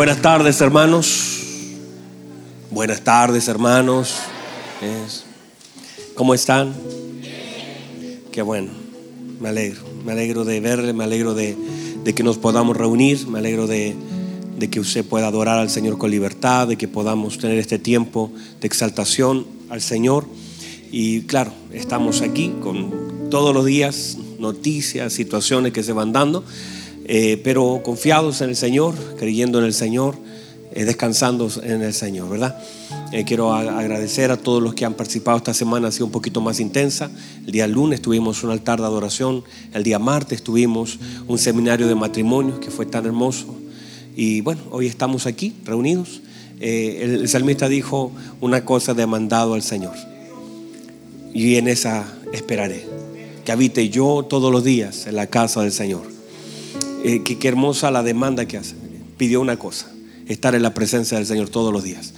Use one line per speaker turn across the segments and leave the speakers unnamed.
Buenas tardes, hermanos. Buenas tardes, hermanos. ¿Cómo están? Qué bueno. Me alegro. Me alegro de verle, me alegro de, que nos podamos reunir, me alegro de que usted pueda adorar al Señor con libertad, de que podamos tener este tiempo de exaltación al Señor. Y claro, estamos aquí con todos los días noticias, situaciones que se van dando, eh, pero confiados en el Señor, creyendo en el Señor, eh, descansando en el Señor, ¿verdad? Eh, quiero agradecer a todos los que han participado esta semana, ha sido un poquito más intensa. El día lunes tuvimos un altar de adoración, el día martes tuvimos un seminario de matrimonios que fue tan hermoso. Y bueno, hoy estamos aquí reunidos. El, el salmista dijo una cosa demandado al Señor. Y en esa esperaré. Que habite yo todos los días en la casa del Señor. Eh, qué, hermosa la demanda que hace. Pidió una cosa, estar en la presencia del Señor todos los días.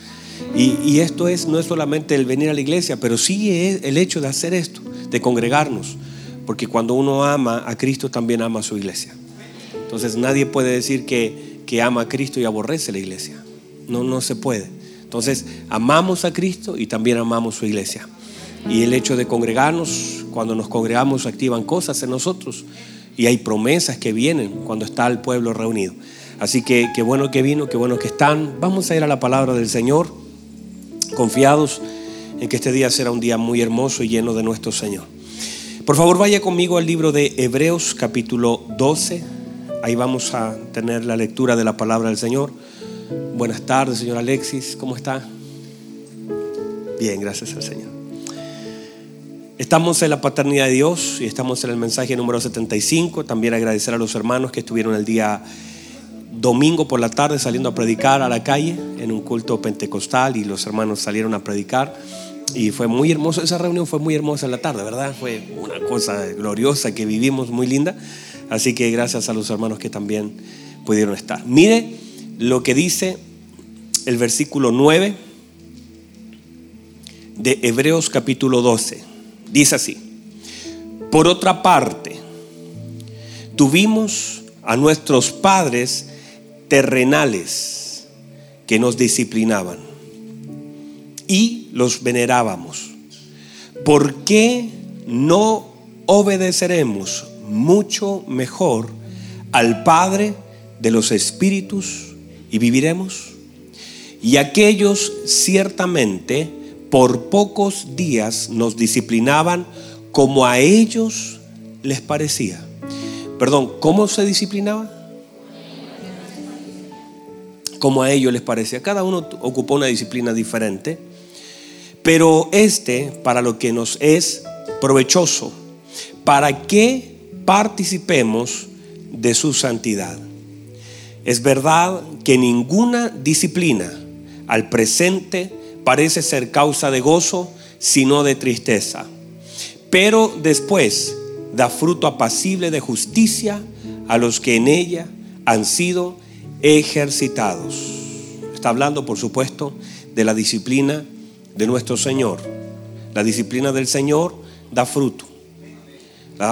Y, y esto es, no es solamente el venir a la iglesia, pero sí es el hecho de hacer esto, de congregarnos. Porque cuando uno ama a Cristo, también ama a su iglesia. Entonces nadie puede decir que, que ama a Cristo y aborrece la iglesia. No, no se puede. Entonces amamos a Cristo y también amamos su iglesia. Y el hecho de congregarnos, cuando nos congregamos, activan cosas en nosotros. Y hay promesas que vienen cuando está el pueblo reunido. Así que qué bueno que vino, qué bueno que están. Vamos a ir a la palabra del Señor, confiados en que este día será un día muy hermoso y lleno de nuestro Señor. Por favor, vaya conmigo al libro de Hebreos capítulo 12. Ahí vamos a tener la lectura de la palabra del Señor. Buenas tardes, señor Alexis. ¿Cómo está? Bien, gracias al Señor. Estamos en la paternidad de Dios y estamos en el mensaje número 75. También agradecer a los hermanos que estuvieron el día domingo por la tarde saliendo a predicar a la calle en un culto pentecostal y los hermanos salieron a predicar. Y fue muy hermoso, esa reunión fue muy hermosa en la tarde, ¿verdad? Fue una cosa gloriosa que vivimos, muy linda. Así que gracias a los hermanos que también pudieron estar. Mire lo que dice el versículo 9 de Hebreos capítulo 12. Dice así, por otra parte, tuvimos a nuestros padres terrenales que nos disciplinaban y los venerábamos. ¿Por qué no obedeceremos mucho mejor al Padre de los Espíritus y viviremos? Y aquellos ciertamente por pocos días nos disciplinaban como a ellos les parecía. Perdón, ¿cómo se disciplinaba? Como a ellos les parecía. Cada uno ocupó una disciplina diferente. Pero este, para lo que nos es provechoso, para que participemos de su santidad. Es verdad que ninguna disciplina al presente parece ser causa de gozo, sino de tristeza. Pero después da fruto apacible de justicia a los que en ella han sido ejercitados. Está hablando, por supuesto, de la disciplina de nuestro Señor. La disciplina del Señor da fruto.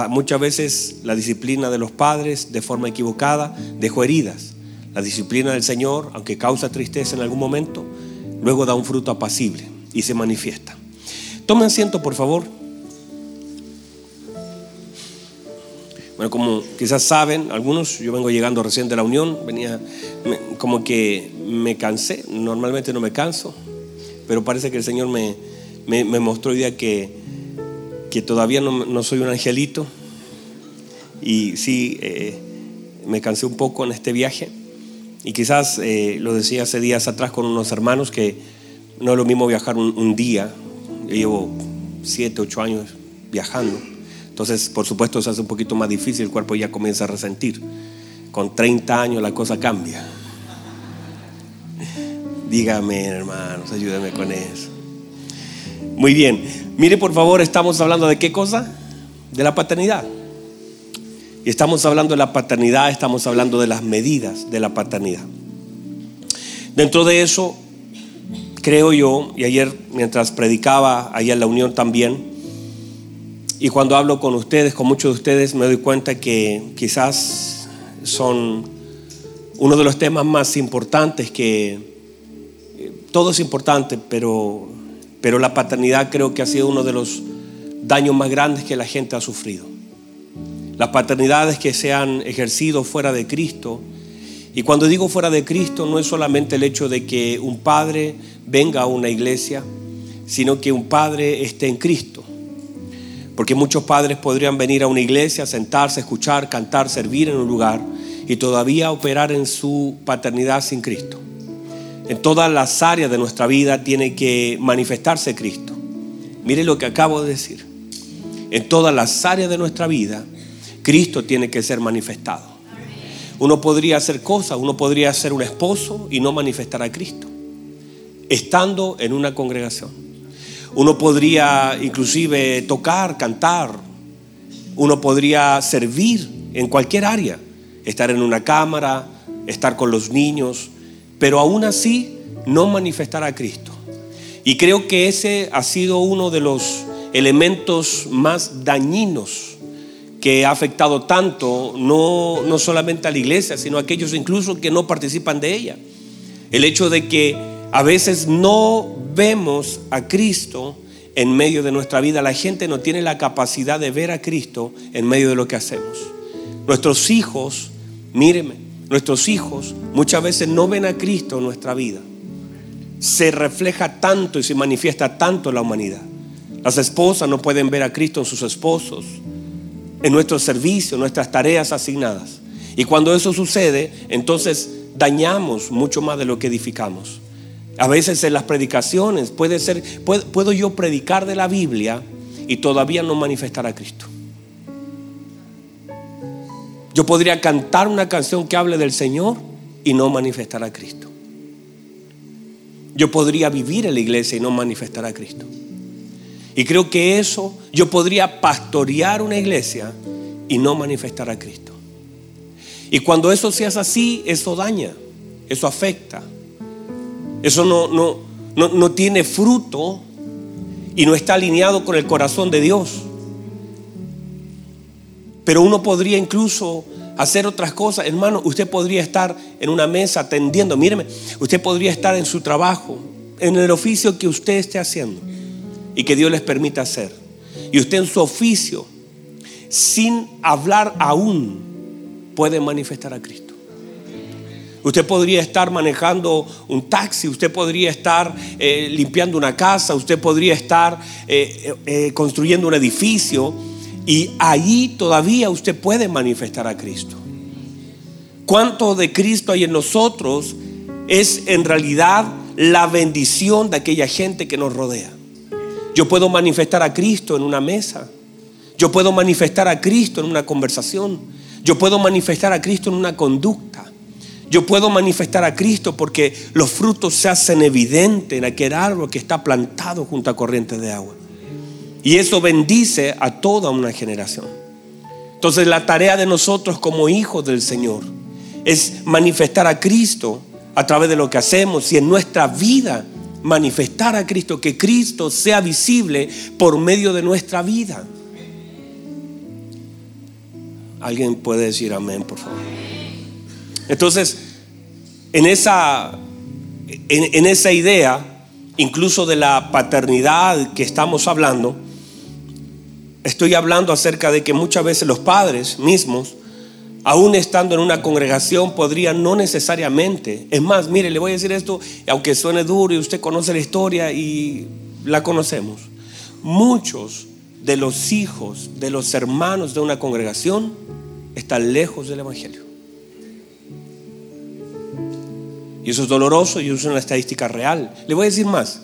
Muchas veces la disciplina de los padres, de forma equivocada, dejó heridas. La disciplina del Señor, aunque causa tristeza en algún momento, luego da un fruto apacible y se manifiesta. Tomen asiento, por favor. Bueno, como quizás saben, algunos, yo vengo llegando recién de la Unión, venía como que me cansé, normalmente no me canso, pero parece que el Señor me, me- me mostró hoy día que, que todavía no, no soy un angelito y sí, eh, me cansé un poco en este viaje y quizás eh, lo decía hace días atrás con unos hermanos que no es lo mismo viajar un, día, yo llevo siete, ocho años viajando, entonces por supuesto se hace un poquito más difícil, el cuerpo ya comienza a resentir, con 30 años la cosa cambia. Dígame hermanos, ayúdenme con eso. Muy bien, mire por favor, estamos hablando de qué cosa? De la paternidad. Y estamos hablando de la paternidad, estamos hablando de las medidas de la paternidad. Dentro de eso, creo yo, y ayer mientras predicaba allá en la unión también, y cuando hablo con ustedes, con muchos de ustedes, me doy cuenta que quizás son uno de los temas más importantes que todo es importante, pero, pero la paternidad creo que ha sido uno de los daños más grandes que la gente ha sufrido. Las paternidades que se han ejercido fuera de Cristo. Y cuando digo fuera de Cristo no es solamente el hecho de que un padre venga a una iglesia, sino que un padre esté en Cristo. Porque muchos padres podrían venir a una iglesia, sentarse, escuchar, cantar, servir en un lugar y todavía operar en su paternidad sin Cristo. En todas las áreas de nuestra vida tiene que manifestarse Cristo. Mire lo que acabo de decir. En todas las áreas de nuestra vida, Cristo tiene que ser manifestado. Uno podría hacer cosas, uno podría ser un esposo y no manifestar a Cristo, estando en una congregación. Uno podría inclusive tocar, cantar. Uno podría servir en cualquier área. Estar en una cámara, estar con los niños. Pero aún así no manifestar a Cristo. Y creo que ese ha sido uno de los elementos más dañinos que ha afectado tanto, no, no solamente a la iglesia, sino a aquellos incluso que no participan de ella. El hecho de que a veces no vemos a Cristo en medio de nuestra vida. La gente no tiene la capacidad de ver a Cristo en medio de lo que hacemos. Nuestros hijos, míreme, nuestros hijos muchas veces no ven a Cristo en nuestra vida. Se refleja tanto y se manifiesta tanto en la humanidad. Las esposas no pueden ver a Cristo en sus esposos, en nuestro servicio, nuestras tareas asignadas. Y cuando eso sucede, entonces dañamos mucho más de lo que edificamos. A veces en las predicaciones puede ser, puedo, yo predicar de la Biblia y todavía no manifestar a Cristo. Yo podría cantar una canción que hable del Señor y no manifestar a Cristo. Yo podría vivir en la iglesia y no manifestar a Cristo. Y creo que eso, yo podría pastorear una iglesia y no manifestar a Cristo. Y cuando eso se hace así, eso daña, eso afecta. Eso no, no, no, tiene fruto y no está alineado con el corazón de Dios. Pero uno podría incluso hacer otras cosas. Hermano, usted podría estar en una mesa atendiendo. Míreme, usted podría estar en su trabajo, en el oficio que usted esté haciendo y que Dios les permita hacer. Y usted en su oficio, sin hablar aún, puede manifestar a Cristo. Usted podría estar manejando un taxi, usted podría estar eh, limpiando una casa, usted podría estar eh, eh, construyendo un edificio y ahí todavía usted puede manifestar a Cristo. ¿Cuánto de Cristo hay en nosotros? Es en realidad la bendición de aquella gente que nos rodea. Yo puedo manifestar a Cristo en una mesa. Yo puedo manifestar a Cristo en una conversación. Yo puedo manifestar a Cristo en una conducta. Yo puedo manifestar a Cristo porque los frutos se hacen evidentes en aquel árbol que está plantado junto a corrientes de agua. Y eso bendice a toda una generación. Entonces la tarea de nosotros como hijos del Señor es manifestar a Cristo a través de lo que hacemos y en nuestra vida manifestar a Cristo, que Cristo sea visible por medio de nuestra vida. ¿Alguien puede decir amén, por favor? Entonces, en esa, en, esa idea, incluso de la paternidad que estamos hablando, estoy hablando acerca de que muchas veces los padres mismos, aún estando en una congregación, podrían no necesariamente, es más, mire, le voy a decir esto, aunque suene duro y usted conoce la historia y la conocemos, muchos de los hijos, de los hermanos de una congregación, están lejos del Evangelio. Y eso es doloroso y eso es una estadística real. Le voy a decir más,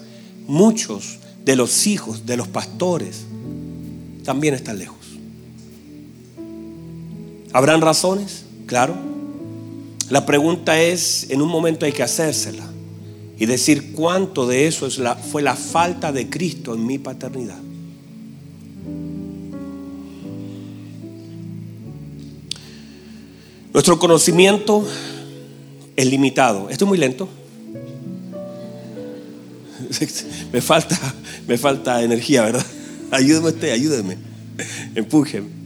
muchos de los hijos de los pastores también están lejos. ¿Habrán razones? Claro. La pregunta es, en un momento hay que hacérsela y decir cuánto de eso fue la falta de Cristo en mi paternidad. Nuestro conocimiento es limitado. Esto es muy lento. Me falta, me falta energía, ¿verdad? Ayúdeme usted, ayúdeme. Empújeme.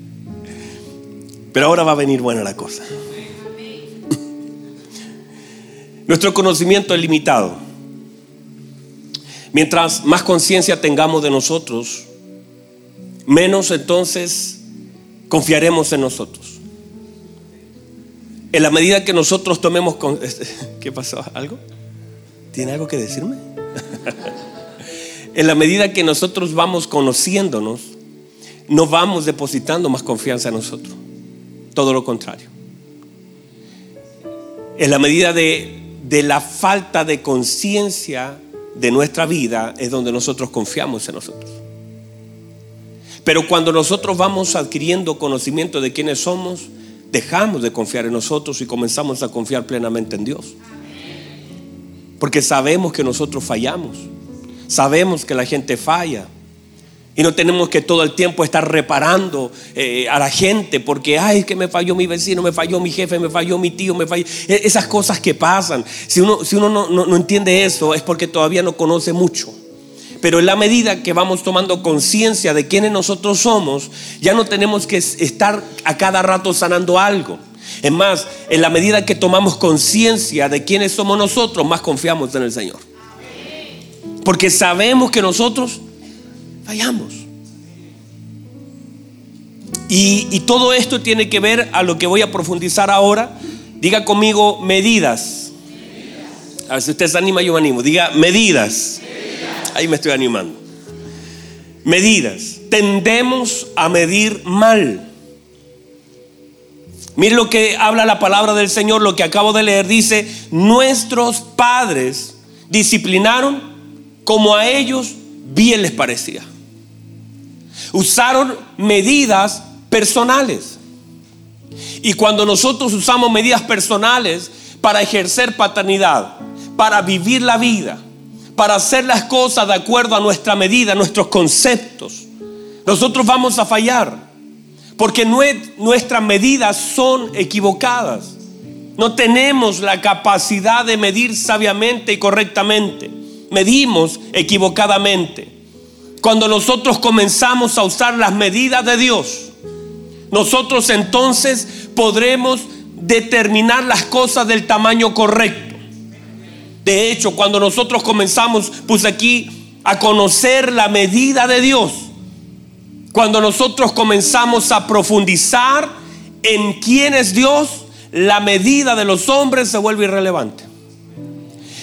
Pero ahora va a venir buena la cosa. Nuestro conocimiento es limitado. Mientras más conciencia tengamos de nosotros, menos entonces confiaremos en nosotros. En la medida que nosotros tomemos... Con... ¿Qué pasó? ¿Algo? ¿Tiene algo que decirme? en la medida que nosotros vamos conociéndonos, no vamos depositando más confianza en nosotros. Todo lo contrario. En la medida de, de la falta de conciencia de nuestra vida es donde nosotros confiamos en nosotros. Pero cuando nosotros vamos adquiriendo conocimiento de quiénes somos, dejamos de confiar en nosotros y comenzamos a confiar plenamente en Dios. Porque sabemos que nosotros fallamos. Sabemos que la gente falla. Y no tenemos que todo el tiempo estar reparando eh, a la gente porque, ay, que me falló mi vecino, me falló mi jefe, me falló mi tío, me falló. E, esas cosas que pasan. Si uno, si uno no, no entiende eso es porque todavía no conoce mucho. Pero en la medida que vamos tomando conciencia de quiénes nosotros somos, ya no tenemos que estar a cada rato sanando algo. Es más, en la medida que tomamos conciencia de quiénes somos nosotros, más confiamos en el Señor. Porque sabemos que nosotros fallamos. Y, todo esto tiene que ver a lo que voy a profundizar ahora. Diga conmigo medidas. A ver si usted se anima, yo me animo. Diga medidas. Ahí me estoy animando. Medidas. Tendemos a medir mal. Mire lo que habla la palabra del Señor, lo que acabo de leer. Dice, nuestros padres disciplinaron como a ellos bien les parecía. Usaron medidas personales. Y cuando nosotros usamos medidas personales para ejercer paternidad, para vivir la vida, para hacer las cosas de acuerdo a nuestra medida, nuestros conceptos, nosotros vamos a fallar. Porque nuestras medidas son equivocadas. No tenemos la capacidad de medir sabiamente y correctamente. Medimos equivocadamente. Cuando nosotros comenzamos a usar las medidas de Dios, nosotros entonces podremos determinar las cosas del tamaño correcto. De hecho, cuando nosotros comenzamos, pues aquí, a conocer la medida de Dios, cuando nosotros comenzamos a profundizar en quién es Dios, la medida de los hombres se vuelve irrelevante.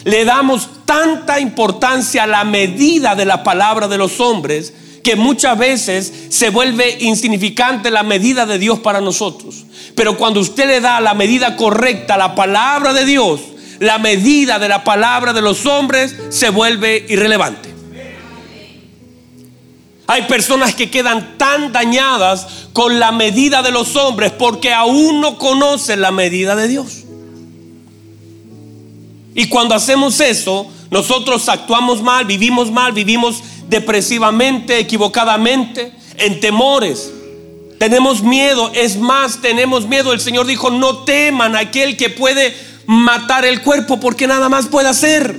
Le damos tanta importancia a la medida de la palabra de los hombres que muchas veces se vuelve insignificante la medida de Dios para nosotros. Pero cuando usted le da la medida correcta a la palabra de Dios, la medida de la palabra de los hombres se vuelve irrelevante. Hay personas que quedan tan dañadas con la medida de los hombres porque aún no conocen la medida de Dios. Y cuando hacemos eso, nosotros actuamos mal, vivimos mal, vivimos depresivamente, equivocadamente, en temores. Tenemos miedo, es más, tenemos miedo. El Señor dijo, no teman aquel que puede matar el cuerpo porque nada más puede hacer.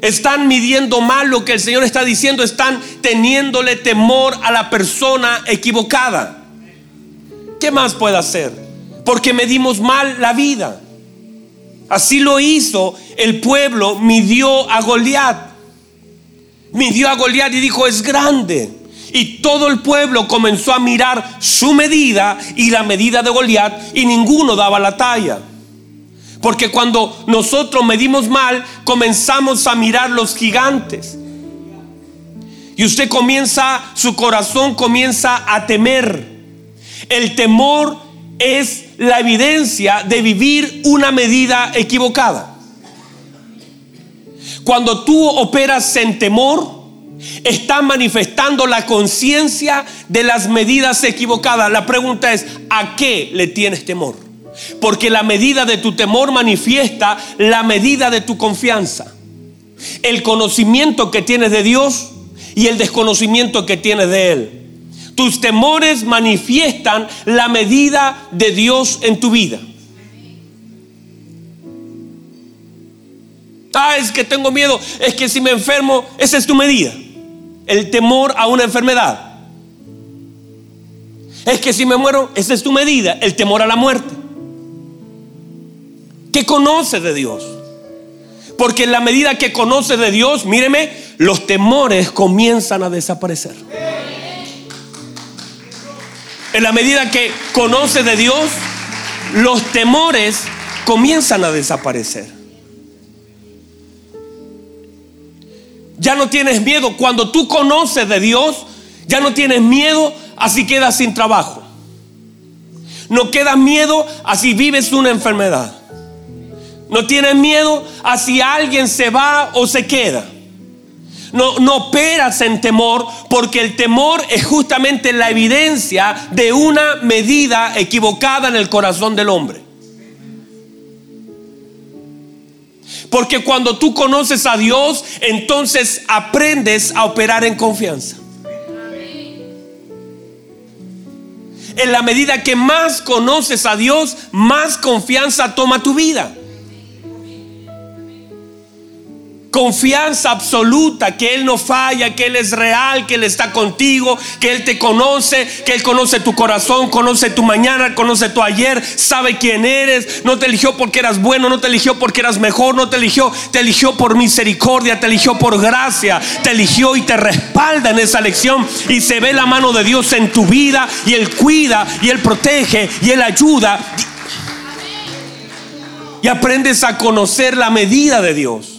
Están midiendo mal lo que el Señor está diciendo, están teniéndole temor a la persona equivocada. ¿Qué más puede hacer? Porque medimos mal la vida. Así lo hizo el pueblo, midió a Goliat. Midió a Goliat y dijo, es grande. Y todo el pueblo comenzó a mirar su medida y la medida de Goliat y ninguno daba la talla. Porque cuando nosotros medimos mal, comenzamos a mirar los gigantes. Y usted comienza, su corazón comienza a temer. El temor es la evidencia de vivir una medida equivocada. Cuando tú operas en temor, está manifestando la conciencia de las medidas equivocadas. La pregunta es, ¿a qué le tienes temor? Porque la medida de tu temor manifiesta la medida de tu confianza. El conocimiento que tienes de Dios y el desconocimiento que tienes de Él. Tus temores manifiestan la medida de Dios en tu vida. Ah, es que tengo miedo. Es que si me enfermo, esa es tu medida. El temor a una enfermedad. Es que si me muero, esa es tu medida. El temor a la muerte. que conoce de Dios. Porque en la medida que conoce de Dios, míreme, los temores comienzan a desaparecer. En la medida que conoce de Dios, los temores comienzan a desaparecer. Ya no tienes miedo. Cuando tú conoces de Dios, ya no tienes miedo así quedas sin trabajo. No queda miedo así vives una enfermedad. No tienes miedo así alguien se va o se queda. No, operas en temor porque el temor es justamente la evidencia de una medida equivocada en el corazón del hombre. Porque cuando tú conoces a Dios, entonces aprendes a operar en confianza. En la medida que más conoces a Dios, más confianza toma tu vida. Confianza absoluta que Él no falla, que Él es real, que Él está contigo, que Él te conoce, que Él conoce tu corazón, conoce tu mañana, conoce tu ayer, sabe quién eres. No te eligió porque eras bueno, no te eligió porque eras mejor, no te eligió, te eligió por misericordia, te eligió por gracia, te eligió y te respalda en esa lección. Y se ve la mano de Dios en tu vida y Él cuida y Él protege y Él ayuda. Y aprendes a conocer la medida de Dios.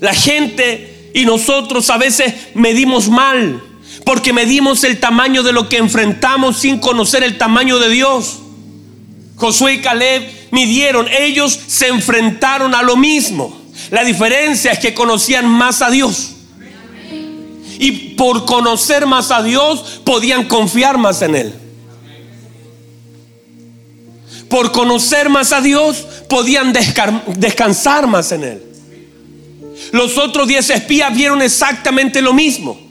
La gente y nosotros a veces medimos mal, porque medimos el tamaño de lo que enfrentamos sin conocer el tamaño de Dios. Josué y Caleb midieron, ellos se enfrentaron a lo mismo. La diferencia es que conocían más a Dios. Y por conocer más a Dios podían confiar más en Él. Por conocer más a Dios podían descansar más en Él. Los otros diez espías vieron exactamente lo mismo.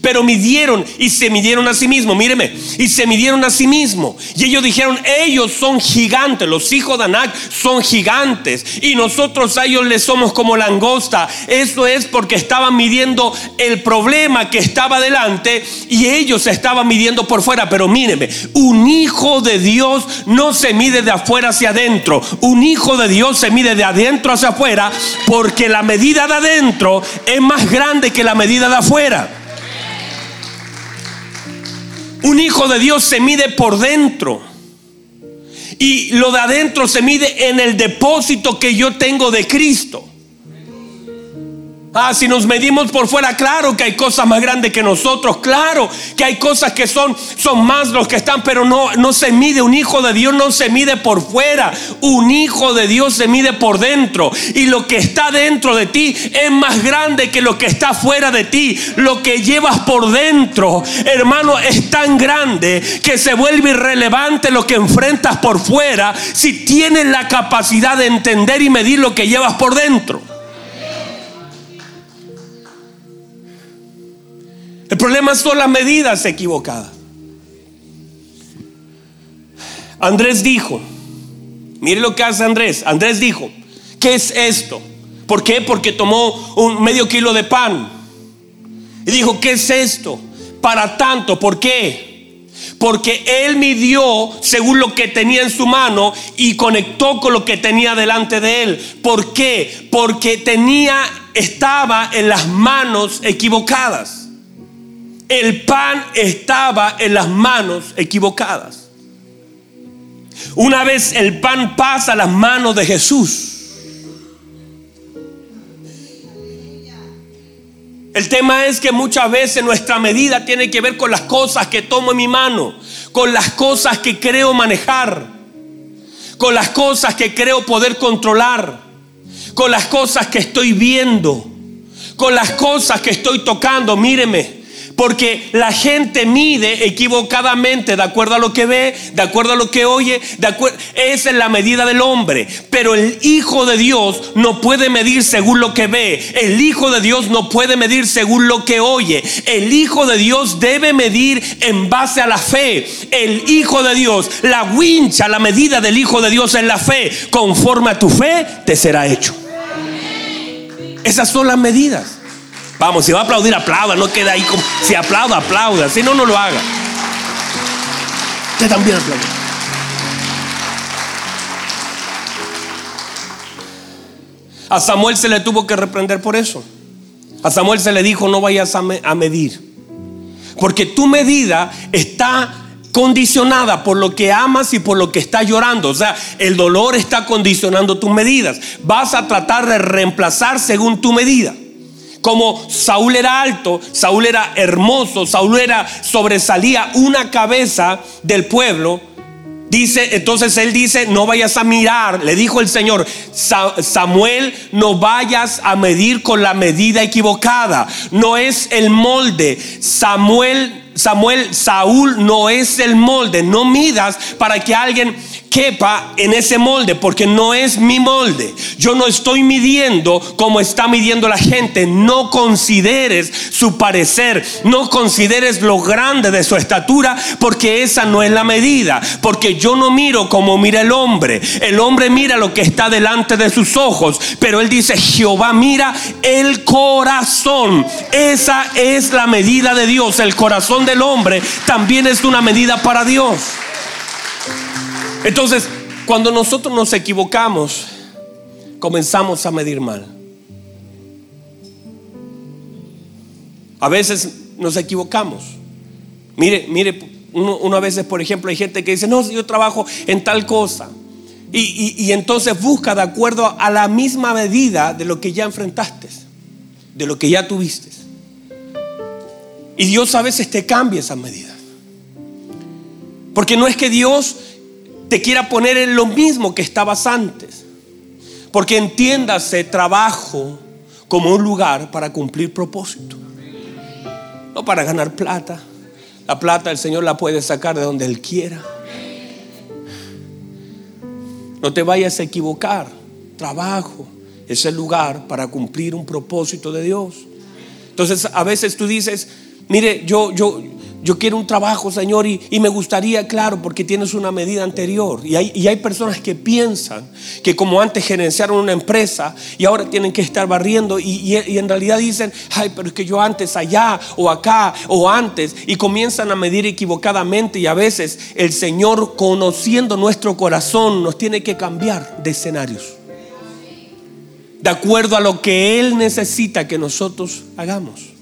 Pero midieron y se midieron a sí mismos. Míreme, y se midieron a sí mismos. Y ellos dijeron: Ellos son gigantes, los hijos de Anac son gigantes. Y nosotros a ellos les somos como langosta. Eso es porque estaban midiendo el problema que estaba delante y ellos estaban midiendo por fuera. Pero míreme, un hijo de Dios no se mide de afuera hacia adentro. Un hijo de Dios se mide de adentro hacia afuera porque la medida de adentro es más grande que la medida de afuera. Un hijo de Dios se mide por dentro. Y lo de adentro se mide en el depósito que yo tengo de Cristo. Ah, si nos medimos por fuera, claro que hay cosas más grandes que nosotros, claro que hay cosas que son, son más los que están, pero no, no se mide. Un hijo de Dios no se mide por fuera, un hijo de Dios se mide por dentro. Y lo que está dentro de ti es más grande que lo que está fuera de ti. Lo que llevas por dentro, hermano, es tan grande que se vuelve irrelevante lo que enfrentas por fuera si tienes la capacidad de entender y medir lo que llevas por dentro. El problema son las medidas equivocadas. Andrés dijo, mire lo que hace Andrés. Andrés dijo, ¿qué es esto? ¿Por qué? Porque tomó un medio kilo de pan. Y dijo, ¿qué es esto? Para tanto, ¿por qué? Porque él midió según lo que tenía en su mano y conectó con lo que tenía delante de él. ¿Por qué? Porque tenía, estaba en las manos equivocadas el pan estaba en las manos equivocadas. Una vez el pan pasa a las manos de Jesús. El tema es que muchas veces nuestra medida tiene que ver con las cosas que tomo en mi mano, con las cosas que creo manejar, con las cosas que creo poder controlar, con las cosas que estoy viendo, con las cosas que estoy tocando. Míreme, porque la gente mide equivocadamente de acuerdo a lo que ve, de acuerdo a lo que oye, esa es la medida del hombre. Pero el Hijo de Dios no puede medir según lo que ve. El Hijo de Dios no puede medir según lo que oye. El Hijo de Dios debe medir en base a la fe. El Hijo de Dios, la wincha, la medida del Hijo de Dios en la fe. Conforme a tu fe, te será hecho. Esas son las medidas. Vamos, si va a aplaudir, aplauda, no queda ahí como. Si aplauda, aplauda. Si no, no lo haga. Usted también aplaude. A Samuel se le tuvo que reprender por eso. A Samuel se le dijo, no vayas a, a medir. Porque tu medida está condicionada por lo que amas y por lo que estás llorando. O sea, el dolor está condicionando tus medidas. Vas a tratar de reemplazar según tu medida. Como Saúl era alto, Saúl era hermoso, Saúl era sobresalía una cabeza del pueblo Dice, entonces él dice, no vayas a mirar, le dijo el Señor, Samuel, no vayas a medir con la medida equivocada, no es el molde. Samuel Samuel, Saúl no es el molde. No midas para que alguien quepa en ese molde, porque no es mi molde. Yo no estoy midiendo como está midiendo la gente. No consideres su parecer, no consideres lo grande de su estatura, porque esa no es la medida. Porque yo no miro como mira el hombre. El hombre mira lo que está delante de sus ojos, pero él dice, Jehová mira el corazón. Esa es la medida de Dios, el corazón del hombre también es una medida para Dios. Entonces, cuando nosotros nos equivocamos, comenzamos a medir mal. A veces nos equivocamos. Mire, mire, uno, a veces, por ejemplo, hay gente que dice, no, yo trabajo en tal cosa. Y, y entonces busca de acuerdo a la misma medida de lo que ya enfrentaste, de lo que ya tuviste. Y Dios a veces te cambia esa medida. Porque no es que Dios te quiera poner en lo mismo que estabas antes. Porque entiéndase trabajo como un lugar para cumplir propósito. No para ganar plata. La plata el Señor la puede sacar de donde Él quiera. No te vayas a equivocar. Trabajo es el lugar para cumplir un propósito de Dios. Entonces a veces tú dices, Mire, yo, yo, yo quiero un trabajo, Señor, y, me gustaría, claro, porque tienes una medida anterior. Y hay, personas que piensan que como antes gerenciaron una empresa y ahora tienen que estar barriendo y, y, en realidad dicen, ay, pero es que yo antes allá o acá o antes y comienzan a medir equivocadamente y a veces el Señor conociendo nuestro corazón nos tiene que cambiar de escenarios. De acuerdo a lo que Él necesita que nosotros hagamos.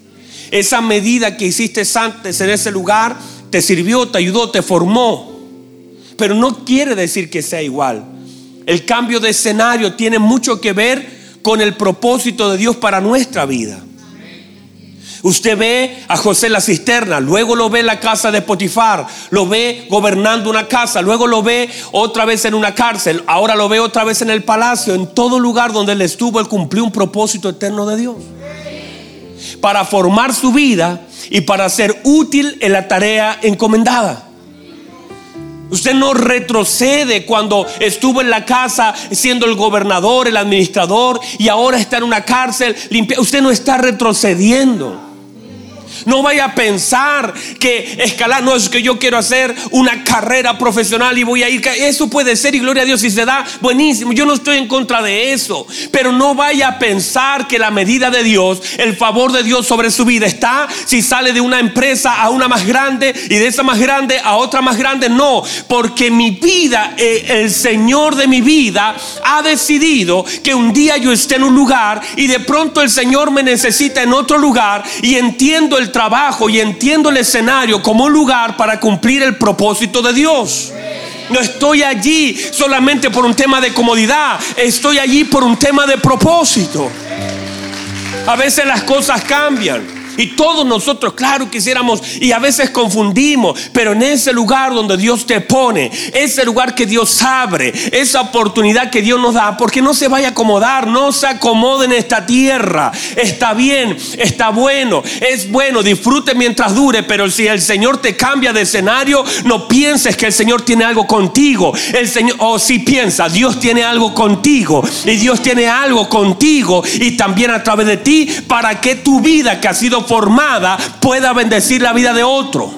Esa medida que hiciste antes en ese lugar te sirvió, te ayudó, te formó. Pero no quiere decir que sea igual. El cambio de escenario tiene mucho que ver con el propósito de Dios para nuestra vida. Usted ve a José la cisterna, luego lo ve en la casa de Potifar, lo ve gobernando una casa, luego lo ve otra vez en una cárcel, ahora lo ve otra vez en el palacio, en todo lugar donde él estuvo, él cumplió un propósito eterno de Dios para formar su vida y para ser útil en la tarea encomendada. Usted no retrocede cuando estuvo en la casa siendo el gobernador, el administrador y ahora está en una cárcel limpia. Usted no está retrocediendo. No vaya a pensar que escalar, no es que yo quiero hacer una carrera profesional y voy a ir. Eso puede ser y gloria a Dios si se da, buenísimo. Yo no estoy en contra de eso. Pero no vaya a pensar que la medida de Dios, el favor de Dios sobre su vida está si sale de una empresa a una más grande y de esa más grande a otra más grande. No, porque mi vida, eh, el Señor de mi vida ha decidido que un día yo esté en un lugar y de pronto el Señor me necesita en otro lugar y entiendo el trabajo y entiendo el escenario como un lugar para cumplir el propósito de Dios. No estoy allí solamente por un tema de comodidad, estoy allí por un tema de propósito. A veces las cosas cambian. Y todos nosotros, claro, quisiéramos y a veces confundimos, pero en ese lugar donde Dios te pone, ese lugar que Dios abre, esa oportunidad que Dios nos da, porque no se vaya a acomodar, no se acomode en esta tierra. Está bien, está bueno, es bueno, disfrute mientras dure, pero si el Señor te cambia de escenario, no pienses que el Señor tiene algo contigo. El Señor, o si piensa, Dios tiene algo contigo y Dios tiene algo contigo y también a través de ti para que tu vida que ha sido formada pueda bendecir la vida de otro.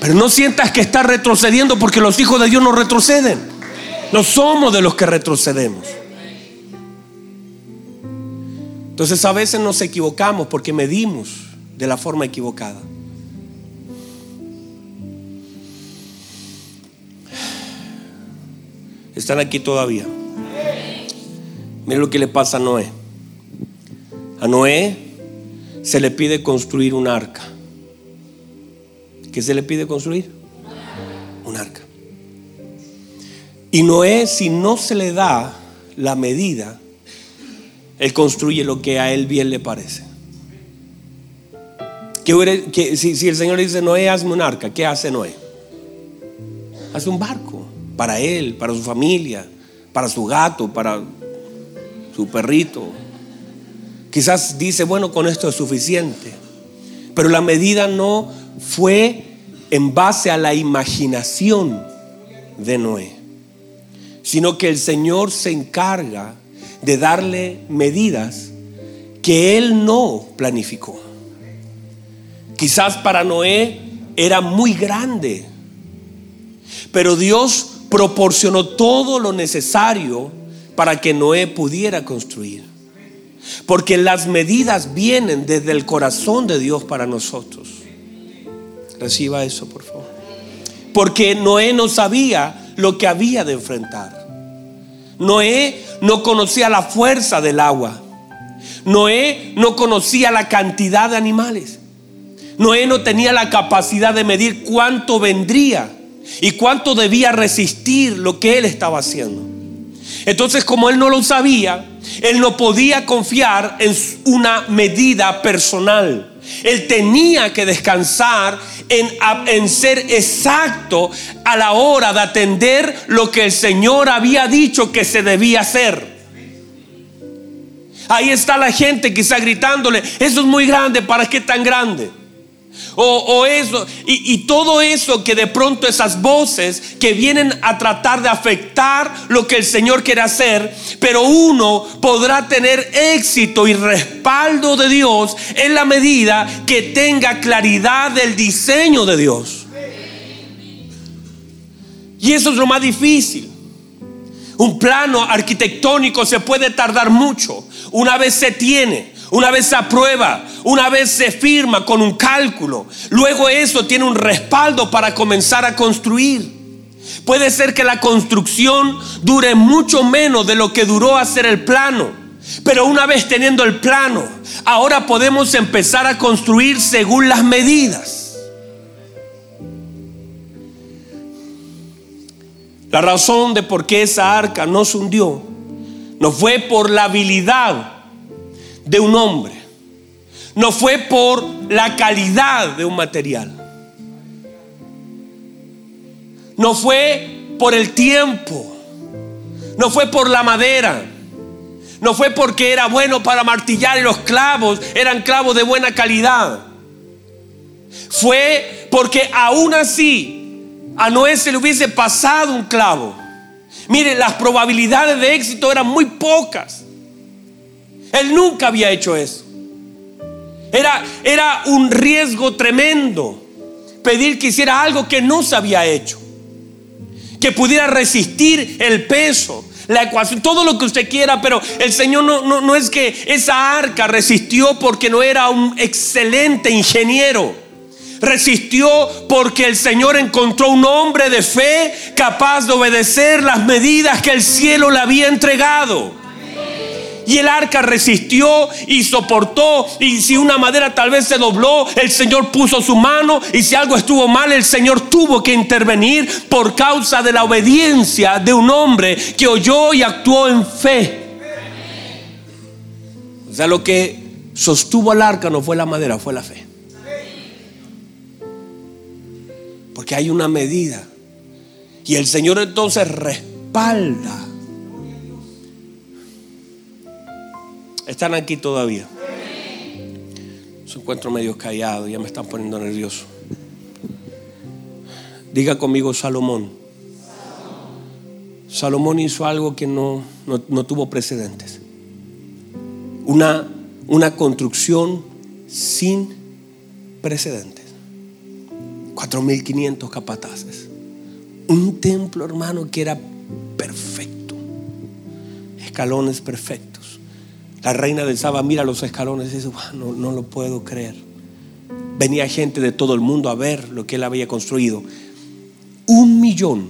Pero no sientas que estás retrocediendo porque los hijos de Dios no retroceden. No somos de los que retrocedemos. Entonces a veces nos equivocamos porque medimos de la forma equivocada. ¿Están aquí todavía? Mira lo que le pasa a Noé. A Noé se le pide construir un arca. ¿Qué se le pide construir? Un arca. Y Noé, si no se le da la medida, él construye lo que a él bien le parece. Si, si el Señor dice, Noé, hazme un arca, ¿qué hace Noé? Hace un barco para él, para su familia, para su gato, para su perrito. Quizás dice, bueno, con esto es suficiente. Pero la medida no fue en base a la imaginación de Noé, sino que el Señor se encarga de darle medidas que él no planificó. Quizás para Noé era muy grande, pero Dios proporcionó todo lo necesario para que Noé pudiera construir. Porque las medidas vienen desde el corazón de Dios para nosotros. Reciba eso, por favor. Porque Noé no sabía lo que había de enfrentar. Noé no conocía la fuerza del agua. Noé no conocía la cantidad de animales. Noé no tenía la capacidad de medir cuánto vendría y cuánto debía resistir lo que él estaba haciendo. Entonces, como él no lo sabía, él no podía confiar en una medida personal. Él tenía que descansar en, en, ser exacto a la hora de atender lo que el Señor había dicho que se debía hacer. Ahí está la gente quizá gritándole, eso es muy grande, ¿para qué tan grande? O, eso, y, todo eso que de pronto esas voces que vienen a tratar de afectar lo que el Señor quiere hacer, pero uno podrá tener éxito y respaldo de Dios en la medida que tenga claridad del diseño de Dios. Y eso es lo más difícil. Un plano arquitectónico se puede tardar mucho. Una vez se tiene, una vez se aprueba, una vez se firma con un cálculo, luego eso tiene un respaldo para comenzar a construir. Puede ser que la construcción dure mucho menos de lo que duró hacer el plano. Pero una vez teniendo el plano, ahora podemos empezar a construir según las medidas. La razón de por qué esa arca no se hundió no fue por la habilidad de un hombre. No fue por la calidad de un material. No fue por el tiempo. No fue por la madera. No fue porque era bueno para martillar y los clavos eran clavos de buena calidad. Fue porque aún así a Noé se le hubiese pasado un clavo. Mire, las probabilidades de éxito eran muy pocas. Él nunca había hecho eso. Era, era un riesgo tremendo pedir que hiciera algo que no se había hecho. Que pudiera resistir el peso, la ecuación, todo lo que usted quiera, pero el Señor no, no, no es que esa arca resistió porque no era un excelente ingeniero. Resistió porque el Señor encontró un hombre de fe capaz de obedecer las medidas que el cielo le había entregado. Y el arca resistió y soportó. Y si una madera tal vez se dobló, el Señor puso su mano. Y si algo estuvo mal, el Señor tuvo que intervenir por causa de la obediencia de un hombre que oyó y actuó en fe. O sea, lo que sostuvo al arca no fue la madera, fue la fe. Porque hay una medida. Y el Señor entonces respalda ¿Están aquí todavía? Se encuentro medio callado, ya me están poniendo nervioso. Diga conmigo Salomón. Salomón hizo algo que no, no, tuvo precedentes. Una, una construcción sin precedentes. 4.500 capataces. Un templo, hermano, que era perfecto. Escalones perfectos la reina del Saba mira los escalones y dice, no, no lo puedo creer. Venía gente de todo el mundo a ver lo que él había construido. Un millón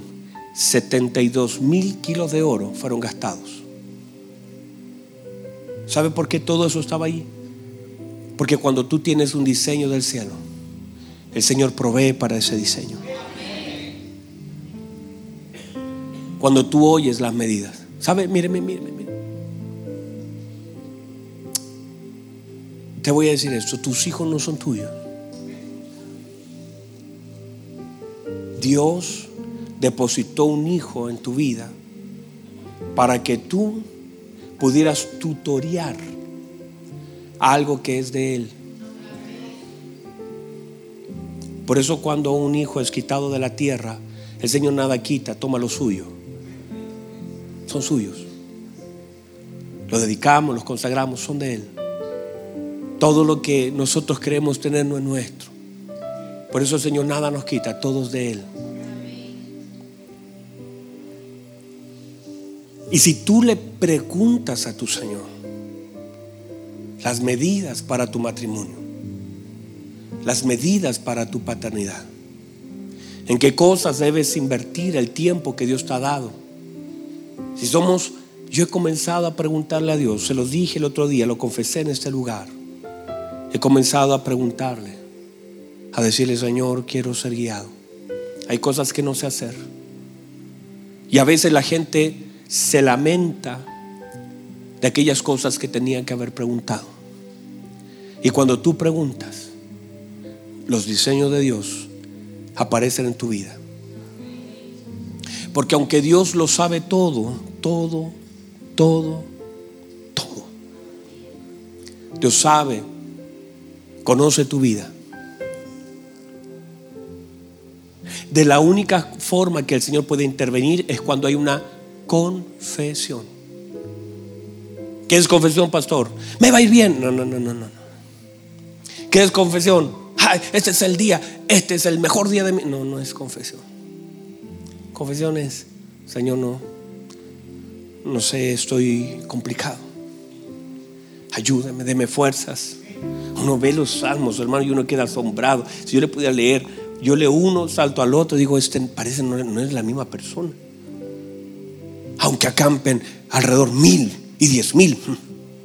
setenta y dos mil kilos de oro fueron gastados. ¿Sabe por qué todo eso estaba ahí? Porque cuando tú tienes un diseño del cielo, el Señor provee para ese diseño. Cuando tú oyes las medidas. ¿Sabe? Míreme, míreme, míreme. Te voy a decir esto, tus hijos no son tuyos. Dios depositó un hijo en tu vida para que tú pudieras tutoriar algo que es de Él. Por eso cuando un hijo es quitado de la tierra, el Señor nada quita, toma lo suyo. Son suyos. Los dedicamos, los consagramos, son de Él. Todo lo que nosotros creemos tener no es nuestro. Por eso Señor nada nos quita, todos de Él. Y si tú le preguntas a tu Señor las medidas para tu matrimonio, las medidas para tu paternidad, en qué cosas debes invertir el tiempo que Dios te ha dado. Si somos, yo he comenzado a preguntarle a Dios, se lo dije el otro día, lo confesé en este lugar, he comenzado a preguntarle, a decirle, Señor, quiero ser guiado. Hay cosas que no sé hacer. Y a veces la gente se lamenta de aquellas cosas que tenían que haber preguntado. Y cuando tú preguntas, los diseños de Dios aparecen en tu vida. Porque aunque Dios lo sabe todo, todo, todo, todo. Dios sabe, conoce tu vida. De la única forma que el Señor puede intervenir es cuando hay una confesión. ¿Qué es confesión, pastor? Me va a ir bien. No, no, no, no, no. ¿Qué es confesión? este es el día, este es el mejor día de mi. No, no es confesión. Confesión es, Señor, no, no sé, estoy complicado. Ayúdame, deme fuerzas. Uno ve los salmos, hermano, y uno queda asombrado. Si yo le pudiera leer, yo leo uno, salto al otro, digo, este parece no, no es la misma persona aunque acampen alrededor mil y diez mil,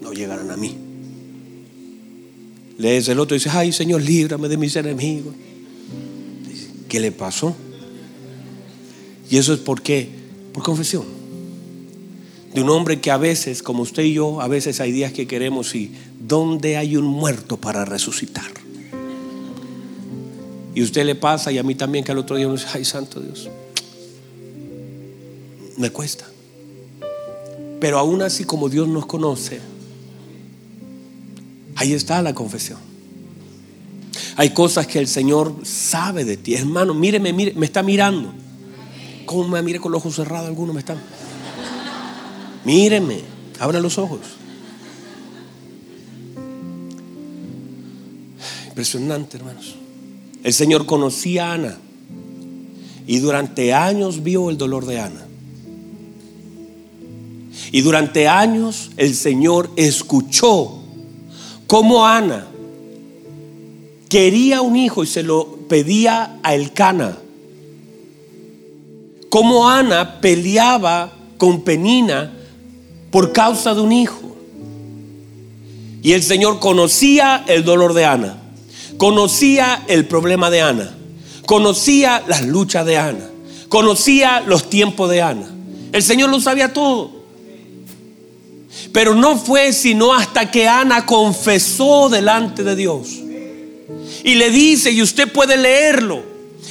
no llegarán a mí. Lees el otro y dice, ay Señor, líbrame de mis enemigos. ¿Qué le pasó? Y eso es por qué? Por confesión. De un hombre que a veces, como usted y yo, a veces hay días que queremos y ¿dónde hay un muerto para resucitar? Y usted le pasa y a mí también que al otro día uno dice, ay santo Dios, me cuesta. Pero aún así como Dios nos conoce, ahí está la confesión. Hay cosas que el Señor sabe de ti. Hermano, míreme, mire, me está mirando. ¿Cómo me mire con los ojos cerrados? Algunos me están. Míreme, abra los ojos. Impresionante, hermanos. El Señor conocía a Ana y durante años vio el dolor de Ana. Y durante años el Señor escuchó cómo Ana quería un hijo y se lo pedía a Elcana. Cómo Ana peleaba con Penina por causa de un hijo. Y el Señor conocía el dolor de Ana, conocía el problema de Ana, conocía las luchas de Ana, conocía los tiempos de Ana. El Señor lo sabía todo. Pero no fue sino hasta que Ana confesó delante de Dios. Y le dice, y usted puede leerlo,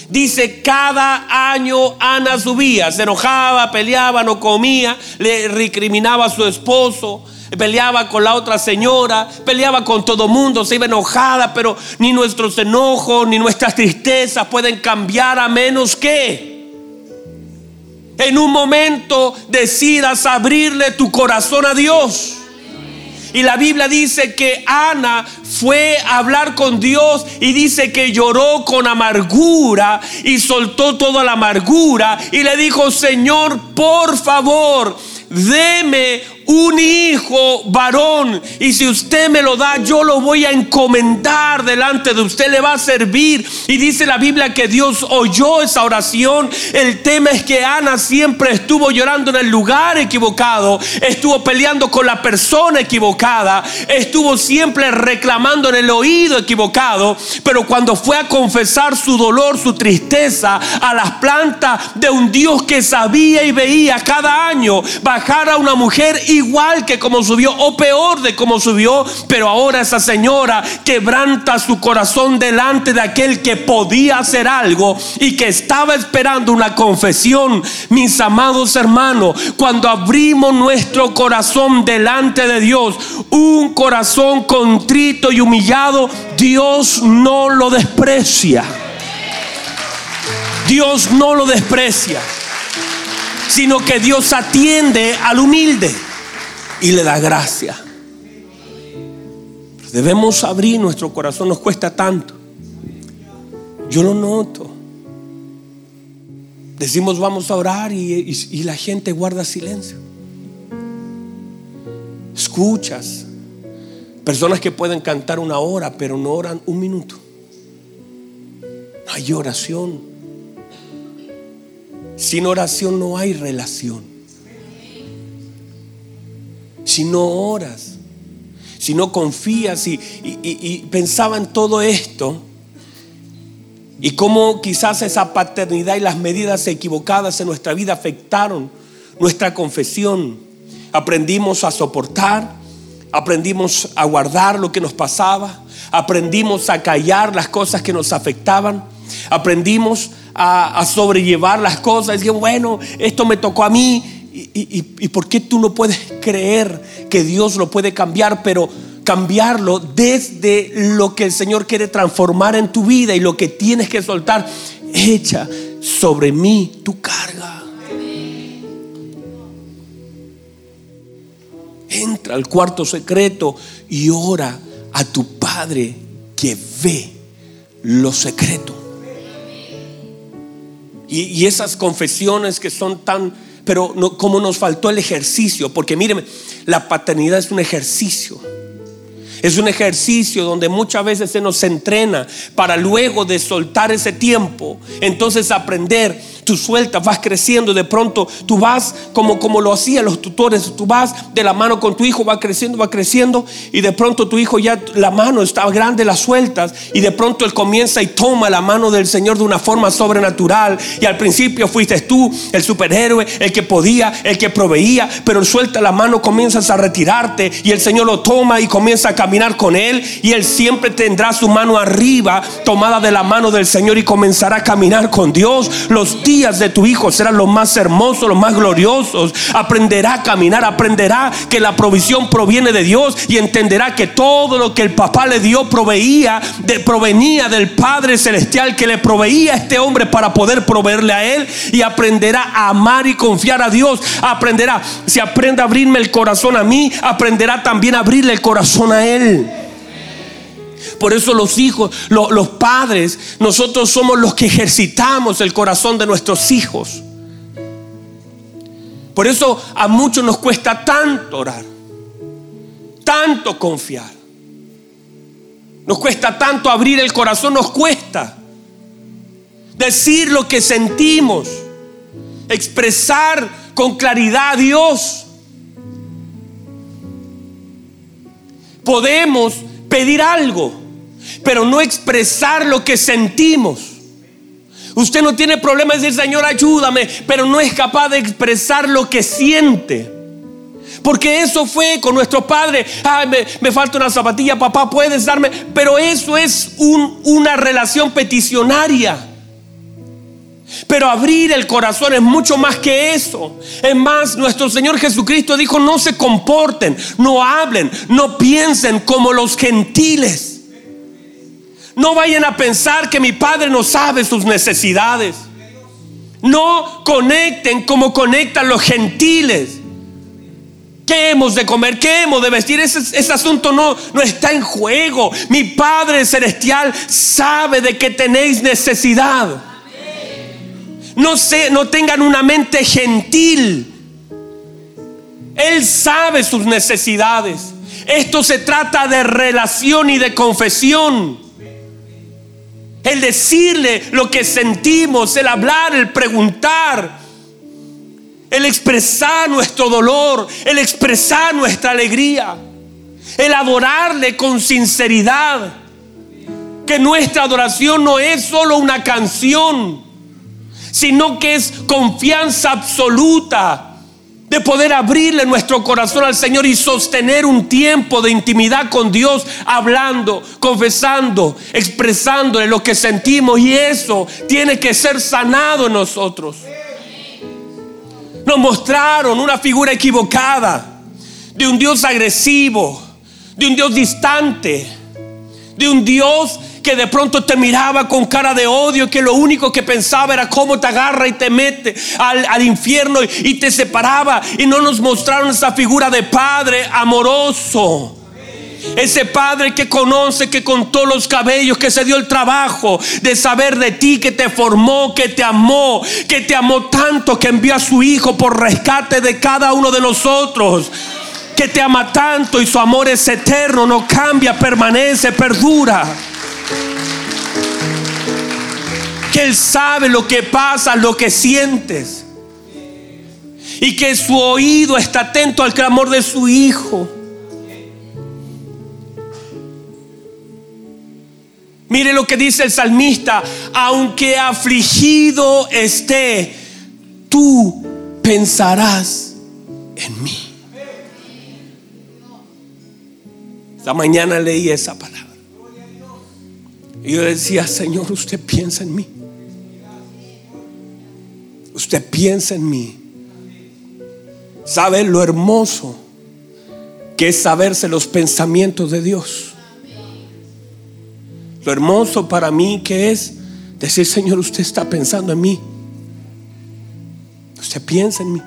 dice, cada año Ana subía, se enojaba, peleaba, no comía, le recriminaba a su esposo, peleaba con la otra señora, peleaba con todo mundo, se iba enojada, pero ni nuestros enojos, ni nuestras tristezas pueden cambiar a menos que en un momento decidas abrirle tu corazón a Dios. Y la Biblia dice que Ana fue a hablar con Dios y dice que lloró con amargura y soltó toda la amargura y le dijo, Señor, por favor, deme un hijo varón. Y si usted me lo da, yo lo voy a encomendar delante de usted, le va a servir. Y dice la Biblia que Dios oyó esa oración. El tema es que Ana siempre estuvo llorando en el lugar equivocado, estuvo peleando con la persona equivocada, estuvo siempre reclamando en el oído equivocado. Pero cuando fue a confesar su dolor, su tristeza a las plantas de un Dios que sabía y veía cada año bajar a una mujer igual que como subió o peor de como subió, pero ahora esa señora quebranta su corazón delante de aquel que podía hacer algo y que estaba esperando una confesión. Mis amados hermanos, cuando abrimos nuestro corazón delante de Dios, un corazón contrito y humillado, Dios no lo desprecia. Dios no lo desprecia, sino que Dios atiende al humilde y le da gracia. Debemos abrir nuestro corazón, nos cuesta tanto. Yo lo noto. Decimos vamos a orar y, la gente guarda silencio. Escuchas. Personas que pueden cantar una hora, pero no oran un minuto. No hay oración. Sin oración no hay relación. Si no oras, si no confías y, pensaba en todo esto y cómo quizás esa paternidad y las medidas equivocadas en nuestra vida afectaron nuestra confesión. Aprendimos a soportar, aprendimos a guardar lo que nos pasaba, aprendimos a callar las cosas que nos afectaban, aprendimos a, sobrellevar las cosas. Y bueno, esto me tocó a mí. Y, y, por qué tú no puedes creer que Dios lo puede cambiar, pero cambiarlo desde lo que el Señor quiere transformar en tu vida y lo que tienes que soltar? Echa sobre mí tu carga. Entra al cuarto secreto y ora a tu Padre que ve lo secreto. Y, esas confesiones que son tan, pero no, como nos faltó el ejercicio, porque míreme, la paternidad es un ejercicio. Es un ejercicio donde muchas veces se nos entrena para luego de soltar ese tiempo, entonces aprender tú sueltas, vas creciendo, de pronto tú vas como, como lo hacían los tutores, tú vas de la mano con tu hijo, va creciendo, va creciendo, y de pronto tu hijo ya la mano está grande, la sueltas, y de pronto él comienza y toma la mano del Señor de una forma sobrenatural, y al principio fuiste tú, el superhéroe, el que podía, el que proveía, pero suelta la mano, comienzas a retirarte, y el Señor lo toma y comienza a caminar con él, y él siempre tendrá su mano arriba, tomada de la mano del Señor, y comenzará a caminar con Dios los días de tu hijo serán los más hermosos, los más gloriosos. Aprenderá a caminar, aprenderá que la provisión proviene de Dios y entenderá que todo lo que el papá le dio proveía, de, provenía del Padre Celestial que le proveía a este hombre para poder proveerle a él y aprenderá a amar y confiar a Dios. Aprenderá, si aprende a abrirme el corazón a mí, aprenderá también a abrirle el corazón a él. Por eso los hijos, los, padres, nosotros somos los que ejercitamos el corazón de nuestros hijos. Por eso a muchos nos cuesta tanto orar, tanto confiar. Nos cuesta tanto abrir el corazón, nos cuesta decir lo que sentimos, expresar con claridad a Dios. Podemos pedir algo, pero no expresar lo que sentimos. Usted no tiene problema de decir, Señor, ayúdame, pero no es capaz de expresar lo que siente. Porque eso fue con nuestro padre. Ay, me, falta una zapatilla, papá, puedes darme. Pero eso es una relación peticionaria. Pero abrir el corazón es mucho más que eso. Es más, nuestro Señor Jesucristo dijo, no se comporten, no hablen, no piensen como los gentiles. No vayan a pensar que mi Padre no sabe sus necesidades. No conecten como conectan los gentiles. ¿Qué hemos de comer? ¿Qué hemos de vestir? Ese, asunto no, no está en juego. Mi Padre Celestial sabe de que tenéis necesidad. No, no tengan una mente gentil. Él sabe sus necesidades. Esto se trata de relación y de confesión. El decirle lo que sentimos, el hablar, el preguntar, el expresar nuestro dolor, el expresar nuestra alegría, el adorarle con sinceridad. Que nuestra adoración no es solo una canción, sino que es confianza absoluta de poder abrirle nuestro corazón al Señor y sostener un tiempo de intimidad con Dios, hablando, confesando, expresándole lo que sentimos y eso tiene que ser sanado en nosotros. Nos mostraron una figura equivocada de un Dios agresivo, de un Dios distante, de un Dios que de pronto te miraba con cara de odio, que lo único que pensaba era cómo te agarra y te mete al, infierno y, te separaba. Y no nos mostraron esa figura de padre amoroso. Ese padre que conoce, que contó los cabellos, que se dio el trabajo de saber de ti, que te formó, que te amó, que te amó tanto, que envió a su hijo por rescate de cada uno de nosotros. Que te ama tanto y su amor es eterno, no cambia, permanece, perdura que Él sabe lo que pasa, lo que sientes. Y que su oído está atento al clamor de su Hijo. Mire lo que dice el salmista, aunque afligido esté, tú pensarás en mí. Esta mañana leí esa palabra. Y yo decía, Señor, usted piensa en mí. Usted piensa en mí. ¿Sabe lo hermoso que es saberse los pensamientos de Dios? Lo hermoso para mí que es decir, Señor, usted está pensando en mí. Usted piensa en mí.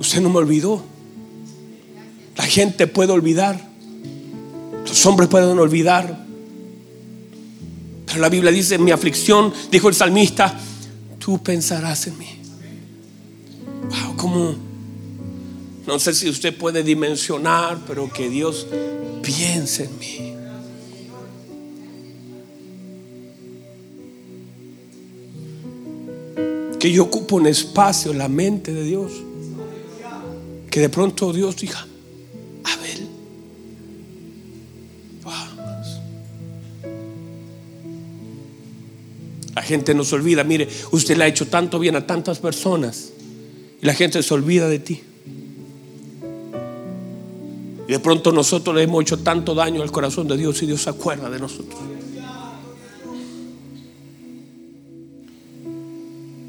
Usted no me olvidó. La gente puede olvidar. Los hombres pueden olvidar. La Biblia dice, mi aflicción, dijo el salmista, tú pensarás en mí. Wow, como, no sé si usted puede dimensionar, pero que Dios piense en mí. Que yo ocupo un espacio en la mente de Dios. Que de pronto Dios diga, La gente nos olvida. Mire, usted le ha hecho tanto bien a tantas personas y la gente se olvida de ti. Y de pronto nosotros le hemos hecho tanto daño al corazón de Dios y Dios se acuerda de nosotros.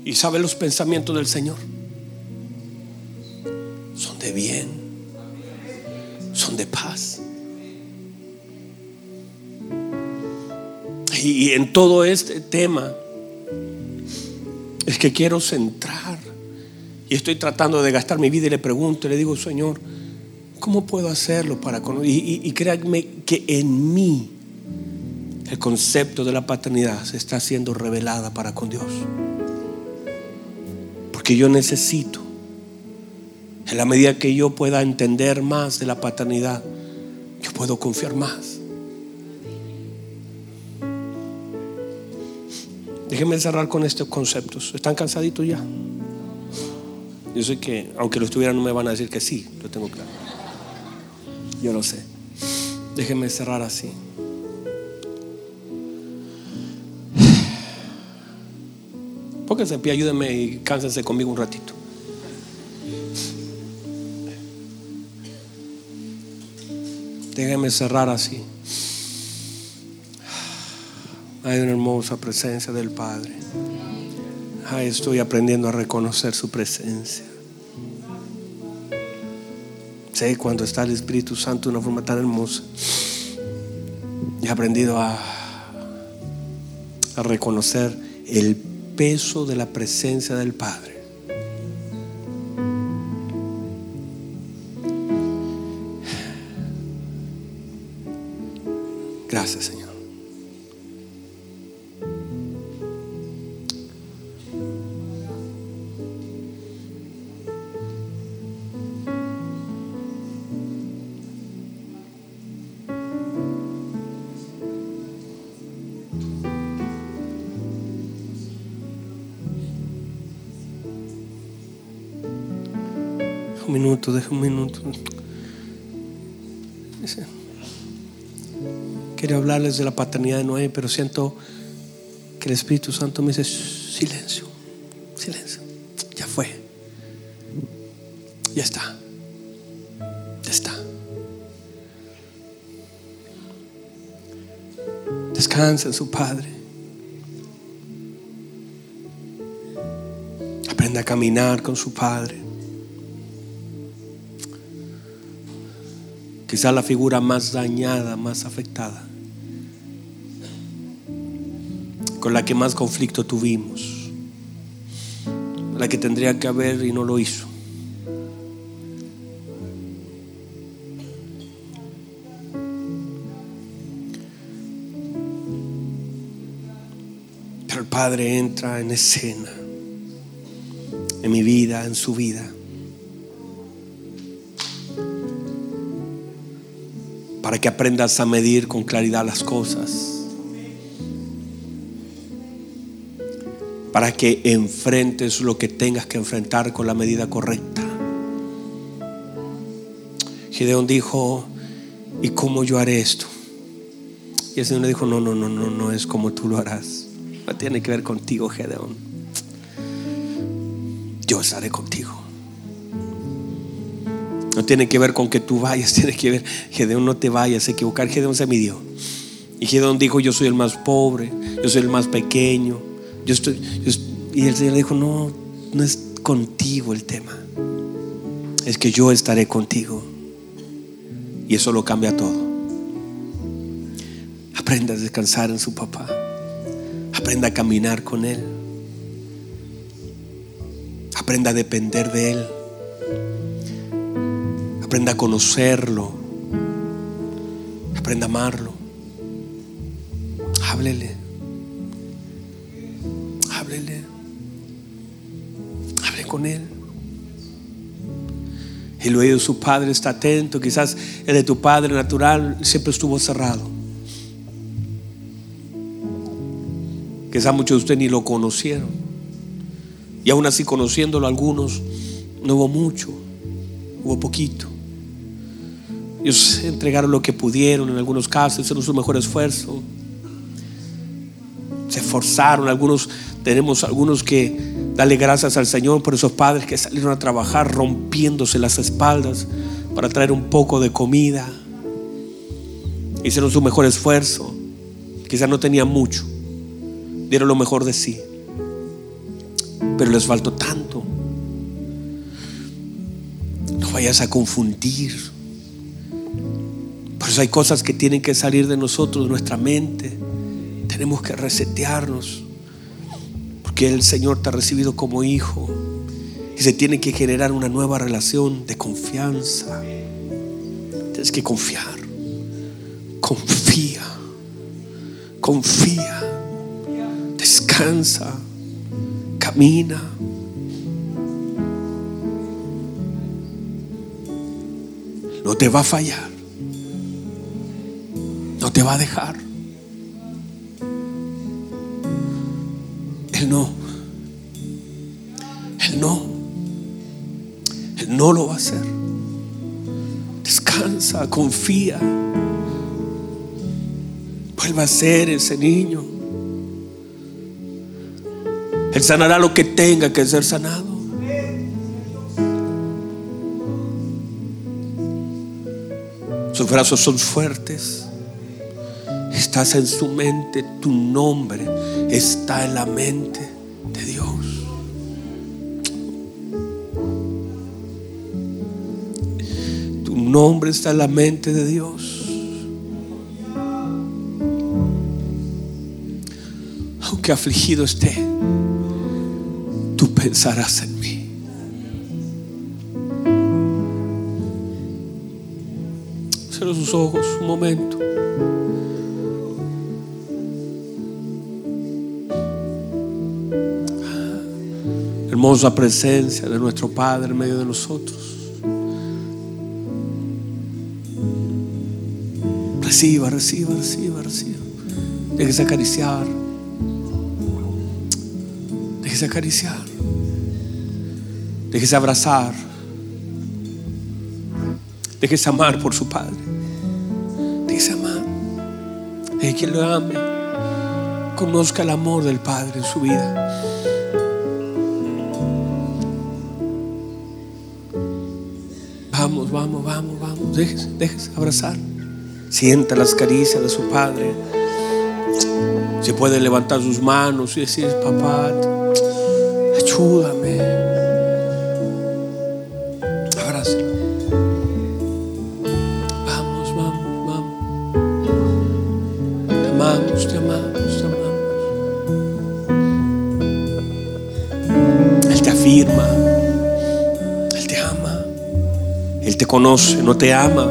Y sabe los pensamientos del Señor. Son de bien. Son de paz. Y en todo este tema es que quiero centrar. Y estoy tratando de gastar mi vida y le pregunto, y le digo, Señor, ¿cómo puedo hacerlo para conocer? Y, y, créanme que en mí el concepto de la paternidad se está siendo revelada para con Dios. Porque yo necesito, en la medida que yo pueda entender más de la paternidad, yo puedo confiar más. Déjenme cerrar con estos conceptos. ¿Están cansaditos ya? Yo sé que, aunque lo estuvieran, no me van a decir que sí, lo tengo claro. Yo lo sé. Déjenme cerrar así. Pónganse en pie, ayúdenme y cánsense conmigo un ratito. Déjenme cerrar así. Hay una hermosa presencia del Padre. estoy aprendiendo a reconocer su presencia. Sé cuando está el Espíritu Santo de una forma tan hermosa. He aprendido a, reconocer el peso de la presencia del Padre. Quiero hablarles de la paternidad de Noé, pero siento que el Espíritu Santo me dice, silencio, silencio. Ya fue. Ya está. Ya está. Descansa en su Padre. Aprende a caminar con su Padre. Quizás la figura más dañada, más afectada, con la que más conflicto tuvimos, la que tendría que haber y no lo hizo. Pero el Padre entra en escena, en mi vida, en su vida. Para que aprendas a medir con claridad las cosas. Para que enfrentes lo que tengas que enfrentar con la medida correcta. Gideón dijo, ¿y cómo yo haré esto? Y el Señor le dijo, no, no, no, no, no es como tú lo harás. No tiene que ver contigo, Gedeón. Yo estaré contigo. No tiene que ver con que tú vayas, tiene que ver, Gedeón no te vayas a equivocar. Gedeón se midió. Y Gedeón dijo, yo soy el más pobre, yo soy el más pequeño. Yo estoy, y el Señor dijo, no, no es contigo el tema. Es que yo estaré contigo. Y eso lo cambia todo. Aprenda a descansar en su papá. Aprenda a caminar con él. Aprenda a depender de él. Aprenda a conocerlo. Aprenda a amarlo. Háblele. Háblele. Hable con él. Oído de su padre está atento. Quizás el de tu padre natural siempre estuvo cerrado. Quizás muchos de ustedes ni lo conocieron. Y aún así conociéndolo algunos, no hubo mucho, hubo poquito. Ellos entregaron lo que pudieron, en algunos casos hicieron su mejor esfuerzo. Se esforzaron, algunos tenemos algunos que darle gracias al Señor por esos padres que salieron a trabajar rompiéndose las espaldas para traer un poco de comida. Hicieron su mejor esfuerzo. Quizás no tenían mucho. Dieron lo mejor de sí. Pero les faltó tanto. No vayas a confundir hay cosas que tienen que salir de nosotros, de nuestra mente. Tenemos que resetearnos. Porque el Señor te ha recibido como hijo. Y se tiene que generar una nueva relación de confianza. Tienes que confiar. Confía. Confía. Descansa. Camina. No te va a fallar no te va a dejar. Él no. Él no. Él no lo va a hacer. Descansa, confía. Vuelva a ser ese niño. Él sanará lo que tenga que ser sanado. Sus brazos son fuertes estás en su mente, tu nombre está en la mente de Dios. Tu nombre está en la mente de Dios. Aunque afligido esté, tú pensarás en mí. Cierra sus ojos un momento. Hermosa presencia de nuestro Padre en medio de nosotros. Reciba, reciba, reciba, reciba. Déjese acariciar. Déjese acariciar. Déjese abrazar. Déjese amar por su Padre. Déjese amar. Deje que lo ame. Conozca el amor del Padre en su vida. Déjese, déjese abrazar. Sienta las caricias de su Padre. Se puede levantar sus manos y decir, papá, ayúdame. Él te conoce, no te ama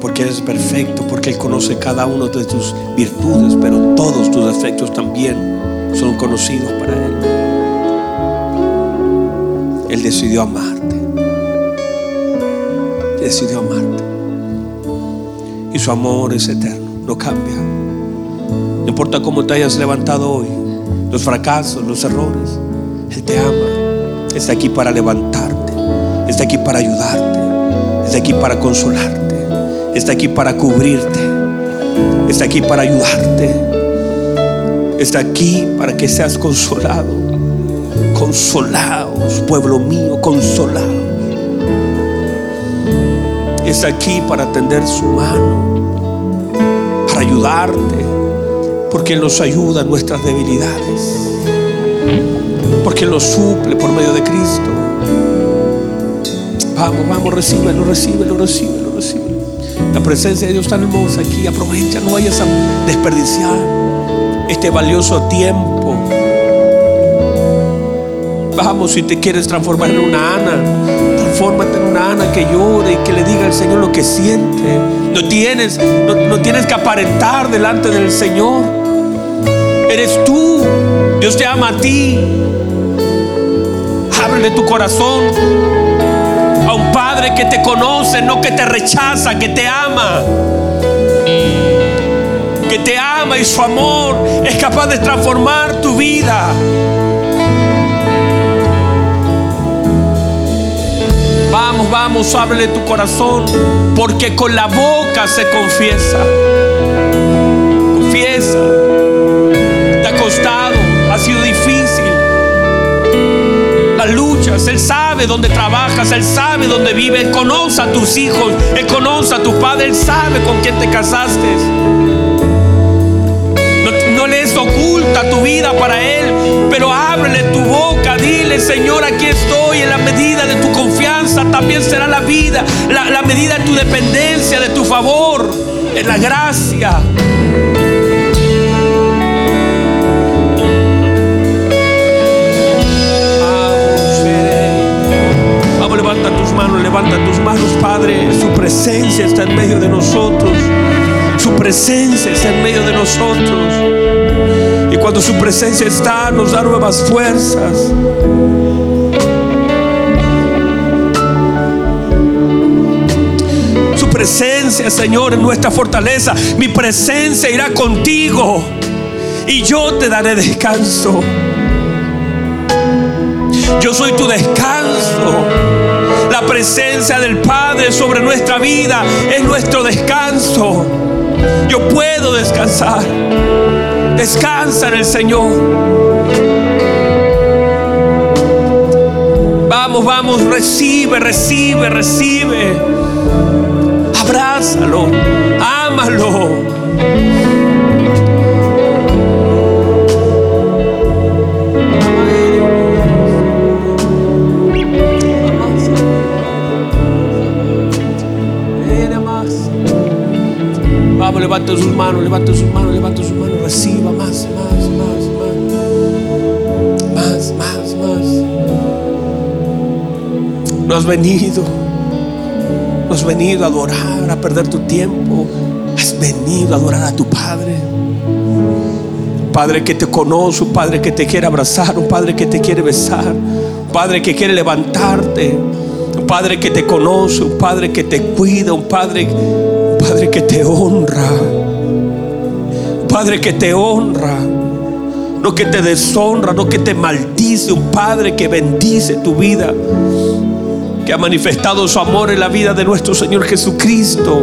porque eres perfecto, porque Él conoce cada uno de tus virtudes, pero todos tus defectos también son conocidos para Él. Él decidió amarte. Decidió amarte. Y su amor es eterno, no cambia. No importa cómo te hayas levantado hoy, los fracasos, los errores, Él te ama. Está aquí para levantarte, está aquí para ayudarte, está aquí para consolarte está aquí para cubrirte, está aquí para ayudarte, está aquí para que seas consolado. Consolados, pueblo mío, consolados. Está aquí para tender su mano, para ayudarte, porque Él nos ayuda en nuestras debilidades, porque Él nos suple por medio de Cristo. Vamos, vamos, recíbelo, recíbelo, recíbelo, recíbelo. La presencia de Dios tan hermosa aquí. Aprovecha, no vayas a desperdiciar este valioso tiempo. Vamos, si te quieres transformar en una Ana, transfórmate en una Ana que llore y que le diga al Señor lo que siente. No tienes, no, no tienes que aparentar delante del Señor. Eres tú. Dios te ama a ti. Ábrele tu corazón Padre que te conoce, no que te rechaza, que te ama. Que te ama y su amor es capaz de transformar tu vida. Vamos, vamos, ábrele tu corazón, porque con la boca se confiesa. Él sabe dónde trabajas, Él sabe dónde vives, Él conoce a tus hijos, Él conoce a tu padre, Él sabe con quién te casaste. No, no les oculta tu vida para Él, pero ábrele tu boca, dile, Señor, aquí estoy en la medida de tu confianza, también será la vida, la, la medida de tu dependencia, de tu favor, en la gracia. Levanta tus manos, Padre. Su presencia está en medio de nosotros. Su presencia está en medio de nosotros. Y cuando su presencia está, nos da nuevas fuerzas. Su presencia, Señor, es nuestra fortaleza. Mi presencia irá contigo y yo te daré descanso. Yo soy tu descanso. La presencia del Padre sobre nuestra vida es nuestro descanso. Yo puedo descansar. Descansa en el Señor. Vamos, vamos, recibe, recibe, recibe. Abrázalo, ámalo. Vamos, levanta sus manos, levanta sus manos, levanta sus manos. Reciba más, más, más, más. Más, más, más. No has venido. No has venido a adorar, a perder tu tiempo. Has venido a adorar a tu Padre. Padre que te conoce, un Padre que te quiere abrazar, un Padre que te quiere besar, Padre que quiere levantarte, un Padre que te conoce, un Padre que te cuida, un Padre, Padre que te honra, Padre que te honra, no que te deshonra, no que te maldice, un Padre que bendice tu vida, que ha manifestado su amor en la vida de nuestro Señor Jesucristo.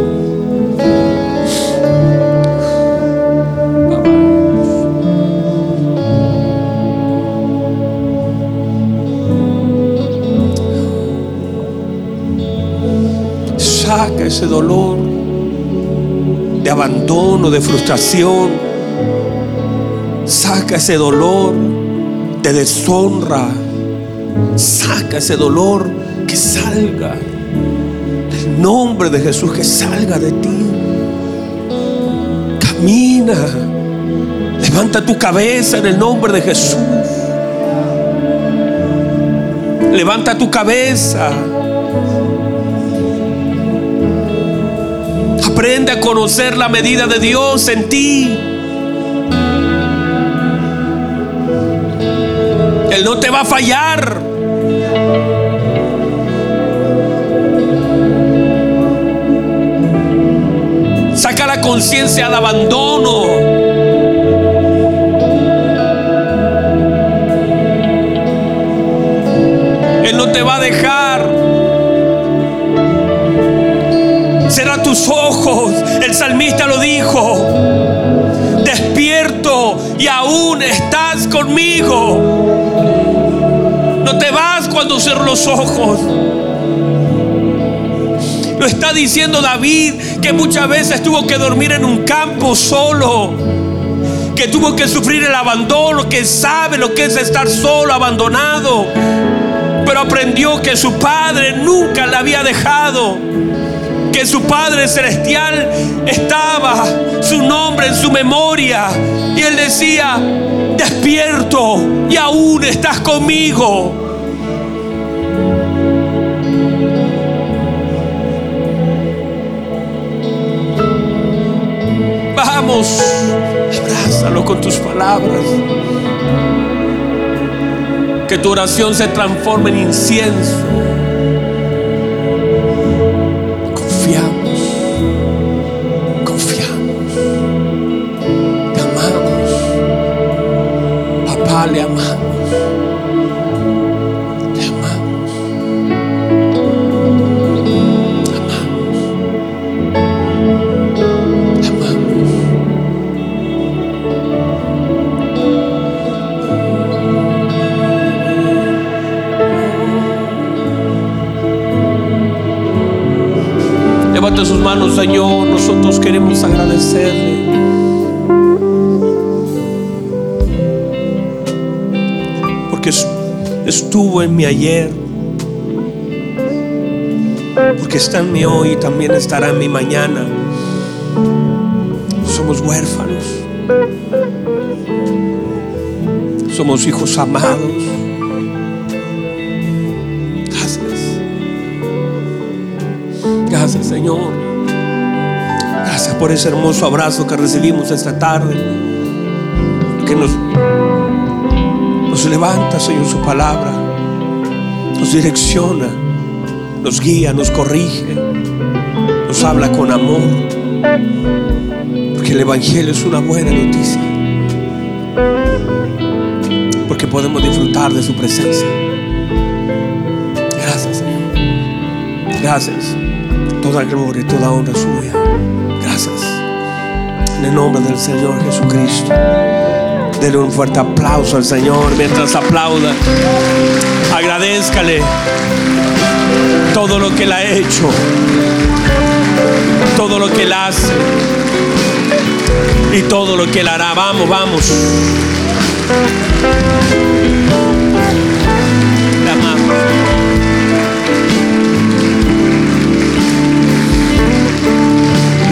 Saca ese dolor de abandono, de frustración. Saca ese dolor de deshonra. Saca ese dolor que salga. El nombre de Jesús que salga de ti. Camina. Levanta tu cabeza en el nombre de Jesús. Levanta tu cabeza. Aprende a conocer la medida de Dios en ti. Él no te va a fallar. Saca la conciencia al abandono. Él no te va a dejar. El salmista lo dijo. Despierto y aún estás conmigo. No te vas cuando cierro los ojos. Lo está diciendo David que muchas veces tuvo que dormir en un campo solo. Que tuvo que sufrir el abandono, que sabe lo que es estar solo, abandonado. Pero aprendió que su padre nunca le había dejado. Que su Padre Celestial estaba, su nombre en su memoria. Y él decía, despierto y aún estás conmigo. Vamos, abrázalo con tus palabras. Que tu oración se transforme en incienso. Papá, le amamos. Le amamos. Amamos. Amamos. Levante sus manos, Señor. Nosotros queremos agradecerle. Estuvo en mi ayer. Porque está en mi hoy y también estará en mi mañana. Somos huérfanos. Somos hijos amados. Gracias. Gracias, Señor. Gracias por ese hermoso abrazo que recibimos esta tarde. Que nos, nos levanta, Señor, su palabra. Nos direcciona, nos guía, nos corrige, nos habla con amor. Porque el Evangelio es una buena noticia. Porque podemos disfrutar de su presencia. Gracias, Señor. Gracias. Toda gloria y toda honra suya. Gracias. En el nombre del Señor Jesucristo. Dele un fuerte aplauso al Señor mientras aplauda. Agradezcale todo lo que Él ha hecho. Todo lo que Él hace. Y todo lo que Él hará. Vamos, vamos.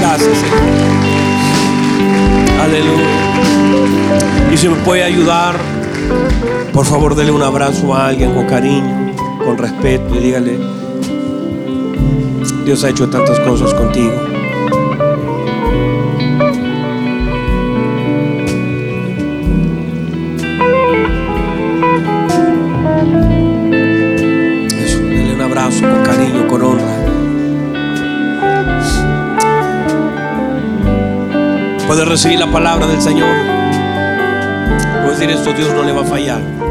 Gracias, Señor. Aleluya. Y si me puede ayudar, por favor, dele un abrazo a alguien con cariño, con respeto y dígale, Dios ha hecho tantas cosas contigo. Eso, dele un abrazo con cariño, con honra. Puede recibir la palabra del Señor. Decir esto, Dios no le va a fallar.